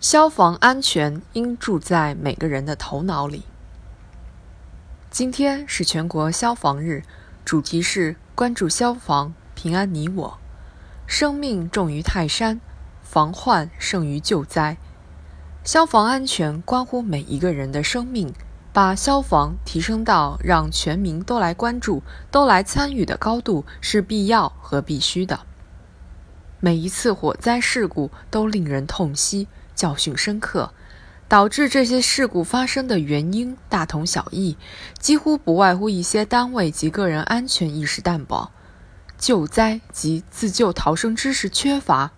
消防安全应住在每个人的头脑里。今天是全国消防日，主题是关注消防，平安你我。生命重于泰山，防患胜于救灾。消防安全关乎每一个人的生命，把消防提升到让全民都来关注、都来参与的高度是必要和必须的。每一次火灾事故都令人痛惜。教训深刻，导致这些事故发生的原因大同小异，几乎不外乎一些单位及个人安全意识淡薄、救灾及自救逃生知识缺乏、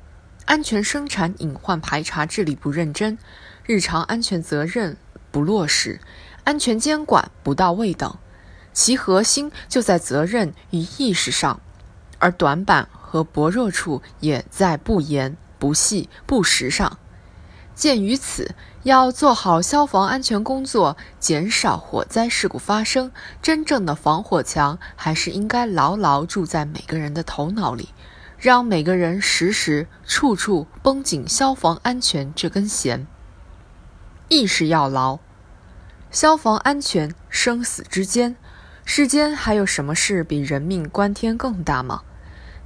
安全生产隐患排查治理不认真、日常安全责任不落实、安全监管不到位等。其核心就在责任与意识上，而短板和薄弱处也在不严、不细、不实上。鉴于此，要做好消防安全工作，减少火灾事故发生，真正的防火墙还是应该牢牢住在每个人的头脑里，让每个人时时处处绷紧消防安全这根弦。意识要牢，消防安全生死之间，世间还有什么事比人命关天更大吗？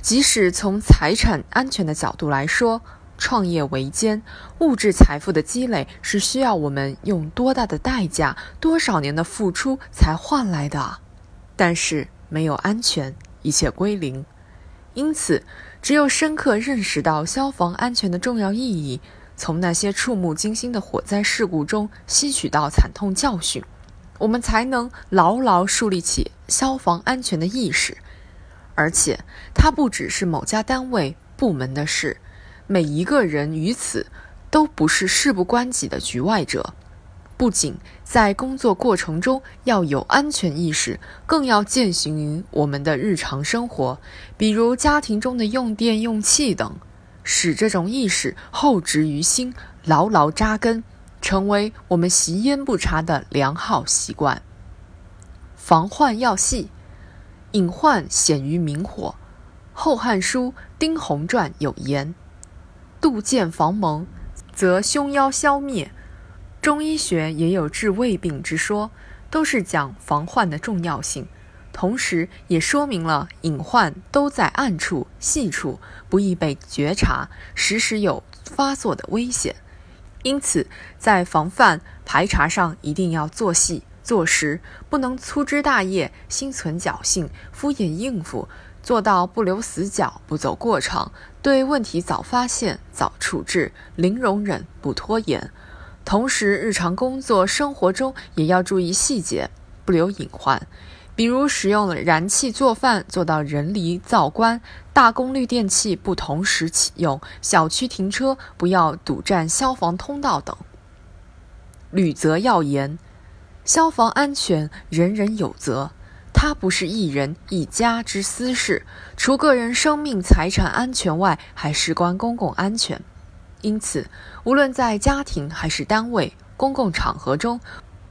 即使从财产安全的角度来说。创业维艰，物质财富的积累是需要我们用多大的代价、多少年的付出才换来的。但是没有安全，一切归零。因此，只有深刻认识到消防安全的重要意义，从那些触目惊心的火灾事故中吸取到惨痛教训，我们才能牢牢树立起消防安全的意识。而且，它不只是某家单位部门的事。每一个人于此都不是事不关己的局外者，不仅在工作过程中要有安全意识，更要践行于我们的日常生活，比如家庭中的用电用气等，使这种意识厚植于心，牢牢扎根，成为我们习烟不查的良好习惯。防患要细，隐患显于明火，《后汉书·丁弘传》有言。杜渐防蒙，则凶妖消灭。中医学也有治胃病之说，都是讲防患的重要性，同时也说明了隐患都在暗处、细处，不易被觉察，时时有发作的危险。因此，在防范排查上一定要做细做实，不能粗枝大叶、心存侥幸、敷衍应付。做到不留死角、不走过场，对问题早发现、早处置，零容忍、不拖延。同时，日常工作生活中也要注意细节，不留隐患。比如，使用了燃气做饭，做到人离灶关；大功率电器不同时启用；小区停车不要堵占消防通道等。履责要严，消防安全人人有责。它不是一人一家之私事，除个人生命财产安全外，还事关公共安全。因此，无论在家庭还是单位、公共场合中，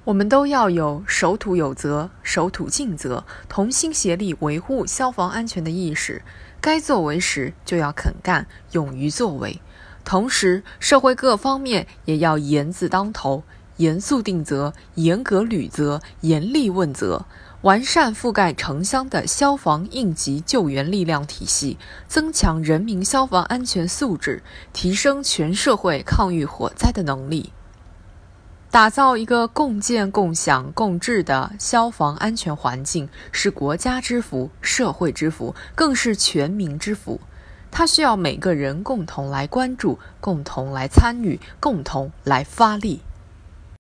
我们都要有守土有责、守土尽责、同心协力维护消防安全的意识。该作为时就要肯干，勇于作为。同时，社会各方面也要严字当头，严肃定责，严格履责，严厉问责。完善覆盖城乡的消防应急救援力量体系，增强人民消防安全素质，提升全社会抗御火灾的能力，打造一个共建、共享、共治的消防安全环境，是国家之福、社会之福，更是全民之福。它需要每个人共同来关注、共同来参与、共同来发力。